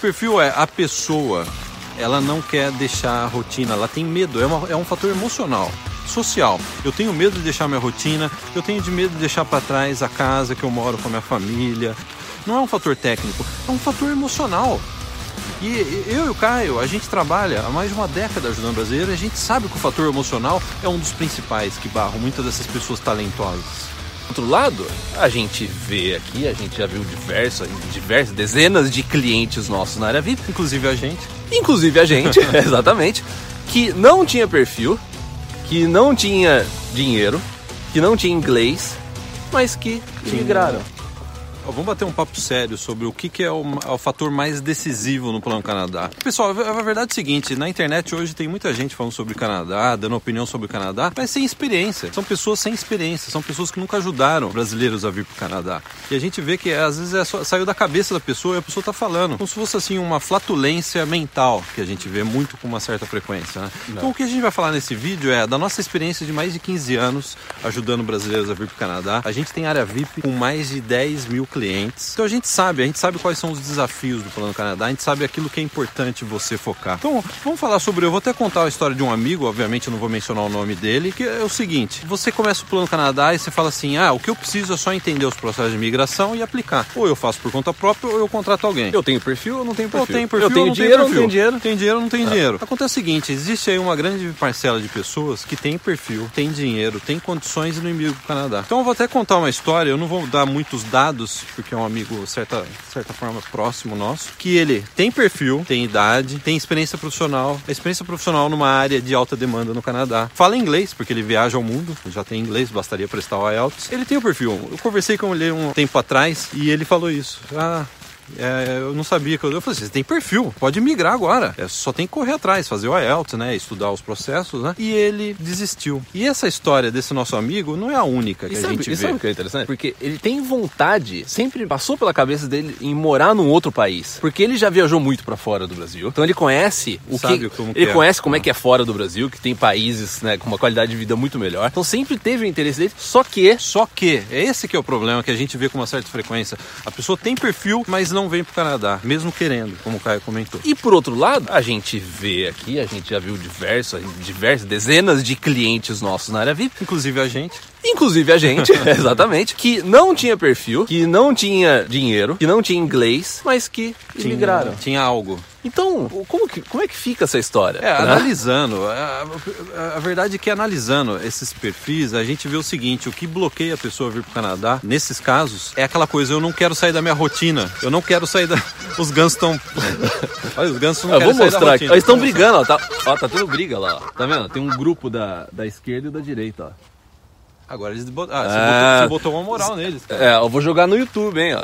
perfil é a pessoa, ela não quer deixar a rotina, ela tem medo, é, uma- é um fator emocional. Social. Eu tenho medo de deixar minha rotina, eu tenho de medo de deixar para trás a casa que eu moro com a minha família. Não é um fator técnico, é um fator emocional. E eu e o Caio, a gente trabalha há mais de uma década ajudando brasileiros, e a gente sabe que o fator emocional é um dos principais que barram muitas dessas pessoas talentosas. Outro lado, a gente vê aqui, a gente já viu diversas, diversas dezenas de clientes nossos na área VIP, Inclusive a gente. inclusive a gente, exatamente, que não tinha perfil, que não tinha dinheiro, que não tinha inglês, mas que migraram. Vamos bater um papo sério sobre o que, que é, o, é o fator mais decisivo no Plano Canadá. Pessoal, a a verdade é o seguinte: na internet hoje tem muita gente falando sobre o Canadá, dando opinião sobre o Canadá, mas sem experiência. São pessoas sem experiência, são pessoas que nunca ajudaram brasileiros a vir para o Canadá. E a gente vê que às vezes é só- saiu da cabeça da pessoa e a pessoa está falando, como se fosse assim uma flatulência mental que a gente vê muito com uma certa frequência. Né? Então o que a gente vai falar nesse vídeo é da nossa experiência de mais de 15 anos ajudando brasileiros a vir para o Canadá. A gente tem área VIP com mais de 10 mil clientes. Então a gente sabe, a gente sabe quais são os desafios do Plano Canadá, a gente sabe aquilo que é importante você focar. Então vamos falar sobre, eu vou até contar a história de um amigo, obviamente eu não vou mencionar o nome dele, que é o seguinte, você começa o Plano Canadá e você fala assim, ah, o que eu preciso é só entender os processos de imigração e aplicar. Ou eu faço por conta própria ou eu contrato alguém. Eu tenho perfil ou não tenho Eu perfil? tenho perfil, eu tenho não dinheiro ou não tenho dinheiro? Tem dinheiro ou não tem dinheiro. Acontece o seguinte, existe aí uma grande parcela de pessoas que tem perfil, tem dinheiro, tem condições e não imigram pro Canadá. Então eu vou até contar uma história, eu não vou dar muitos dados, porque é um amigo, certa, certa forma, próximo nosso, que ele tem perfil, tem idade, tem experiência profissional, experiência profissional numa área de alta demanda no Canadá. Fala inglês, porque ele viaja ao mundo, já tem inglês, bastaria prestar o IELTS. Ele tem o perfil. Eu conversei com ele um tempo atrás e ele falou isso. Ah, é, eu não sabia que eu. Eu falei assim, você tem perfil, pode migrar agora. É, só tem que correr atrás, fazer o IELTS, né? Estudar os processos, né? E ele desistiu. E essa história desse nosso amigo não é a única que E a sabe, gente vê. sabe o que é interessante? Porque ele tem vontade, sempre passou pela cabeça dele em morar num outro país. Porque ele já viajou muito pra fora do Brasil. Então ele conhece o Sabe que. como que ele é. conhece como é que é fora do Brasil, que tem países né, com uma qualidade de vida muito melhor. Então sempre teve o interesse dele. Só que Só que, é esse que é o problema que a gente vê com uma certa frequência. A pessoa tem perfil, mas não vem pro Canadá, mesmo querendo, como o Caio comentou. E por outro lado, a gente vê aqui, a gente já viu diversas, diversas dezenas de clientes nossos na área VIP, Inclusive a gente. Inclusive a gente, exatamente, que não tinha perfil, que não tinha dinheiro, que não tinha inglês, mas que Tinha- imigraram. Tinha algo. Então, como que, como é que fica essa história? É, né? analisando, a, a- a verdade é que analisando esses perfis, a gente vê o seguinte, o que bloqueia a pessoa a vir pro Canadá, nesses casos, é aquela coisa, eu não quero sair da minha rotina, eu não quero sair da... Os gansos estão... Olha, os gansos não Eu querem vou sair da mostrar aqui. rotina. Eles estão brigando, ó. Tá, ó, tá tendo briga lá, ó. Tá vendo? Tem um grupo da, da esquerda e da direita, ó. Agora eles botam... Ah, você, Ah. botou, você botou uma moral neles, cara. É, eu vou jogar no YouTube, hein, ó.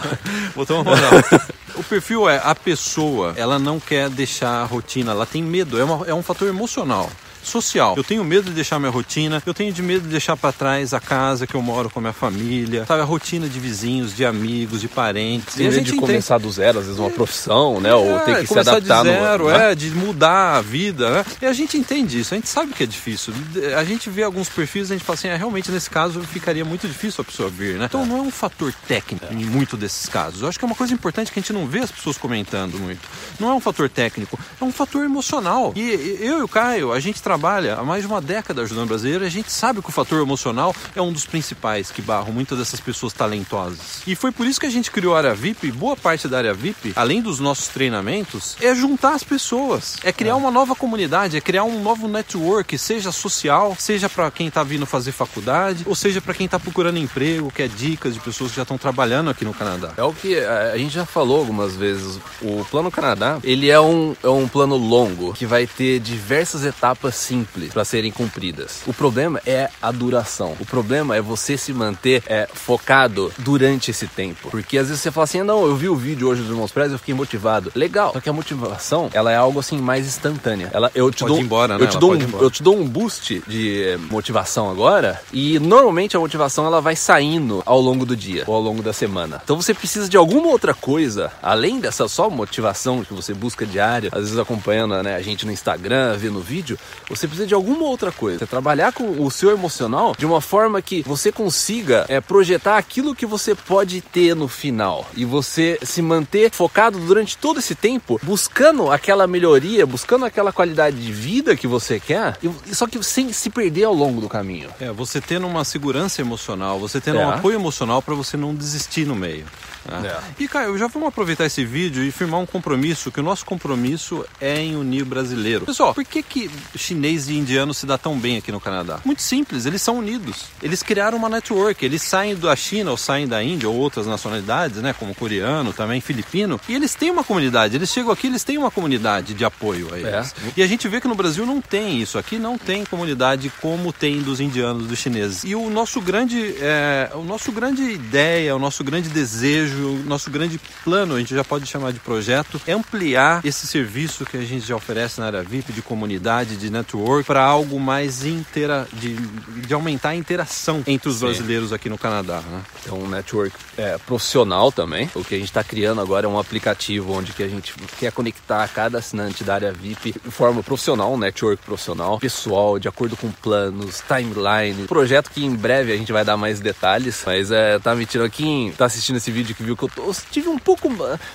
Botou uma moral. o perfil é a pessoa, ela não quer deixar a rotina, ela tem medo, é, uma- é um fator emocional. Social. Eu tenho medo de deixar minha rotina, eu tenho de medo de deixar para trás a casa que eu moro com a minha família, sabe? A rotina de vizinhos, de amigos, de parentes. Tem medo de entende- começar do zero, às vezes uma profissão, né? Ou É, ter que se adaptar de zero, no. né? é, de mudar a vida, né? E a gente entende isso, a gente sabe que é difícil. A gente vê alguns perfis e a gente fala assim, é, realmente nesse caso ficaria muito difícil a pessoa vir, né? Então não é um fator técnico em muito desses casos. Eu acho que é uma coisa importante que a gente não vê as pessoas comentando muito. Não é um fator técnico, é um fator emocional. E eu e o Caio, a gente trabalha há mais de uma década ajudando brasileiro a gente sabe que o fator emocional é um dos principais que barram muitas dessas pessoas talentosas. E foi por isso que a gente criou a área VIP, e boa parte da área VIP, além dos nossos treinamentos, é juntar as pessoas, é criar uma nova comunidade, é criar um novo network, seja social, seja para quem tá vindo fazer faculdade, ou seja para quem tá procurando emprego, quer dicas de pessoas que já estão trabalhando aqui no Canadá. É o que a a gente já falou algumas vezes. O Plano Canadá, ele é um, é um plano longo que vai ter diversas etapas simples para serem cumpridas. O problema é a duração. O problema é você se manter é, focado durante esse tempo. Porque às vezes você fala assim, "Ah, não, eu vi o vídeo hoje dos Irmãos Prez eu fiquei motivado. Legal. Só que a motivação, ela é algo assim mais instantânea. Ela, eu te Pode dou, embora, eu né? te Ela dou um, eu te dou um boost de eh, motivação agora e normalmente a motivação ela vai saindo ao longo do dia ou ao longo da semana. Então você precisa de alguma outra coisa além dessa só motivação que você busca diária, às vezes acompanhando né, a gente no Instagram, vendo vídeo, você precisa de alguma outra coisa. Você trabalhar com o seu emocional de uma forma que você consiga é, projetar aquilo que você pode ter no final e você se manter focado durante todo esse tempo buscando aquela melhoria, buscando aquela qualidade de vida que você quer, e, só que sem se perder ao longo do caminho. É, você tendo uma segurança emocional, você tendo é. um apoio emocional para você não desistir no meio. Né? É. E, Caio, já vamos aproveitar esse vídeo e firmar um compromisso, que o nosso compromisso é em unir o brasileiro. Pessoal, por que, que chinês e indiano se dá tão bem aqui no Canadá? Muito simples, eles são unidos. Eles criaram uma network, eles saem da China ou saem da Índia ou outras nacionalidades, né, como coreano, também filipino, e eles têm uma comunidade, eles chegam aqui, eles têm uma comunidade de apoio a eles. É. E a gente vê que no Brasil não tem isso, aqui não tem comunidade como tem dos indianos, dos chineses. E o nosso grande, é, o nosso grande ideia, o nosso grande desejo, o nosso grande plano, a gente já pode chamar de projeto, é ampliar esse serviço que a gente já oferece na área VIP de comunidade, de network, para algo mais inteira, de, de aumentar a interação entre os Sim. brasileiros aqui no Canadá. Né? É um network é, profissional também. O que a gente está criando agora é um aplicativo onde que a gente quer conectar cada assinante da área VIP de forma profissional, um network profissional, pessoal, de acordo com planos, timeline. Projeto que em breve a gente vai dar mais detalhes, mas é, tá me tirando aqui, tá assistindo esse vídeo que viu que eu, tô, tive um pouco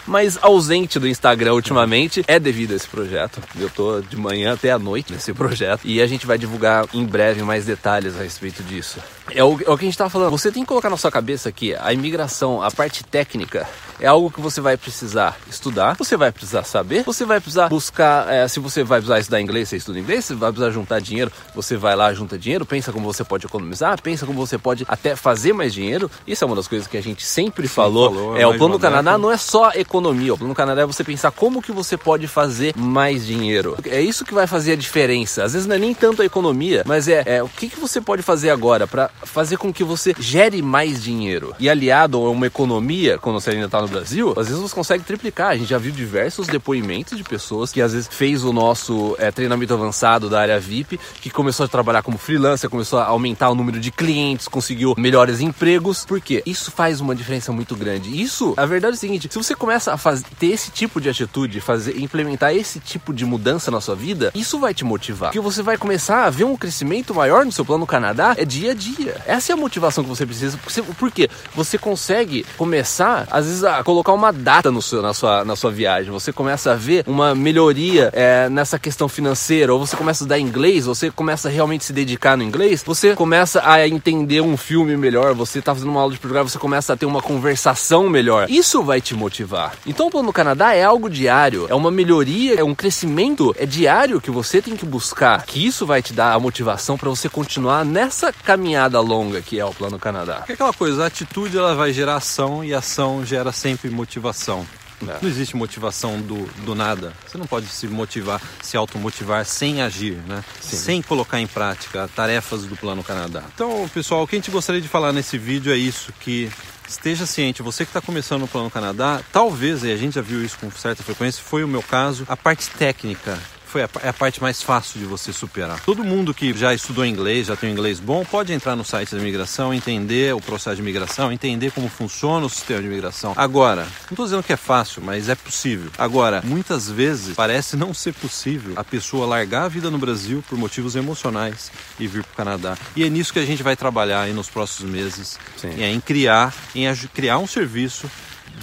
mais ausente do Instagram ultimamente, é devido a esse projeto. Eu tô de manhã até a noite nesse projeto e a gente vai divulgar em breve mais detalhes a respeito disso. É o, é o que a gente tava falando. Você tem que colocar na sua cabeça que a imigração, a parte técnica, é algo que você vai precisar estudar, você vai precisar saber, você vai precisar buscar, é, se você vai precisar estudar inglês, você estuda inglês, você vai precisar juntar dinheiro, você vai lá, junta dinheiro, pensa como você pode economizar, pensa como você pode até fazer mais dinheiro. Isso é uma das coisas que a gente sempre Sim, falou. falou. É, o plano do Canadá não é só economia, o plano do Canadá é você pensar como que você pode fazer mais dinheiro. É isso que vai fazer a diferença. Às vezes não é nem tanto a economia, mas é, é o que, que você pode fazer agora para fazer com que você gere mais dinheiro. E aliado a uma economia, quando você ainda está no Brasil, às vezes você consegue triplicar. A gente já viu diversos depoimentos de pessoas que às vezes fez o nosso é, treinamento avançado da área VIP, que começou a trabalhar como freelancer, começou a aumentar o número de clientes, conseguiu melhores empregos. Por quê? Isso faz uma diferença muito grande. Isso, a verdade é o seguinte, se você começa a fazer, ter esse tipo de atitude, fazer, implementar esse tipo de mudança na sua vida, isso vai te motivar. Porque você vai começar a ver um crescimento maior no seu plano Canadá, é dia a dia. Essa é a motivação que você precisa. Por quê? Você consegue começar, às vezes, a colocar uma data no seu, na, sua, na sua viagem. Você começa a ver uma melhoria é, nessa questão financeira, ou você começa a estudar inglês, você começa a realmente se dedicar no inglês, você começa a entender um filme melhor, você está fazendo uma aula de português, você começa a ter uma conversação melhor. Isso vai te motivar. Então, o plano Canadá é algo diário, é uma melhoria, é um crescimento, é diário que você tem que buscar, que isso vai te dar a motivação para você continuar nessa caminhada longa que é o plano Canadá. É aquela coisa, a atitude ela vai gerar ação e ação gera sempre motivação. É. Não existe motivação do, do nada. Você não pode se motivar, se automotivar sem agir, né? Sem colocar em prática tarefas do Plano Canadá. Então, pessoal, o que a gente gostaria de falar nesse vídeo é isso, que esteja ciente, você que está começando no Plano Canadá, talvez, e a gente já viu isso com certa frequência, foi o meu caso, a parte técnica foi a, é a parte mais fácil de você superar. Todo mundo que já estudou inglês, já tem um inglês bom, pode entrar no site da imigração, entender o processo de imigração, entender como funciona o sistema de imigração. Agora, não estou dizendo que é fácil, mas é possível. Agora, muitas vezes parece não ser possível a pessoa largar a vida no Brasil por motivos emocionais e vir para o Canadá. E é nisso que a gente vai trabalhar nos próximos meses, Sim. é em criar, em criar um serviço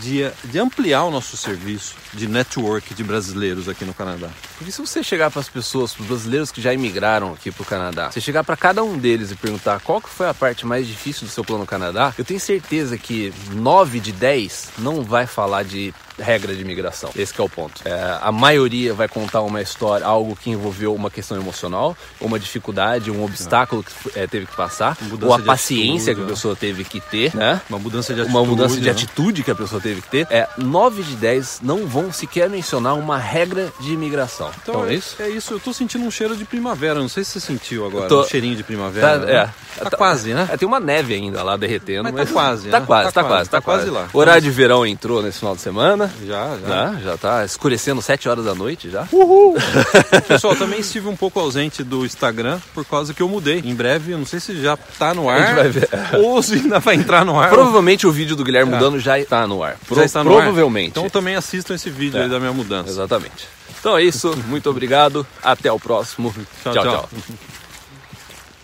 de, de ampliar o nosso serviço de network de brasileiros aqui no Canadá. Porque se você chegar para as pessoas, para os brasileiros que já imigraram aqui para o Canadá, você chegar para cada um deles e perguntar qual que foi a parte mais difícil do seu plano Canadá, eu tenho certeza que 9 de 10 não vai falar de regra de imigração. Esse é o ponto. É, a maioria vai contar uma história, algo que envolveu uma questão emocional, uma dificuldade, um obstáculo que é, teve que passar, ou a paciência atitude, que a pessoa teve que ter, né? Uma mudança de atitude. Uma mudança de né? atitude que a pessoa teve que ter. É, 9 de 10 não vão sequer mencionar uma regra de imigração. Então, então é, é, isso? É isso, eu tô sentindo um cheiro de primavera, não sei se você sentiu agora, tô... um cheirinho de primavera. Tá, né? é. Tá, tá, quase, né? É, tem uma neve ainda lá derretendo. Mas, mas tá quase, tá, né? quase, tá, quase, tá, quase, tá quase lá. O horário de verão entrou nesse final de semana Já, já. Já, já tá escurecendo 7 horas da noite já. Pessoal, também estive um pouco ausente do Instagram por causa que eu mudei. Em breve, eu não sei se já tá no ar. A gente vai ver. Ou se ainda vai entrar no ar. Provavelmente o vídeo do Guilherme mudando já está no ar. Pro- Já está no ar. provavelmente. Então também assistam esse vídeo É. aí da minha mudança. Exatamente. Então é isso, muito obrigado, até o próximo. Tchau, tchau. tchau. tchau.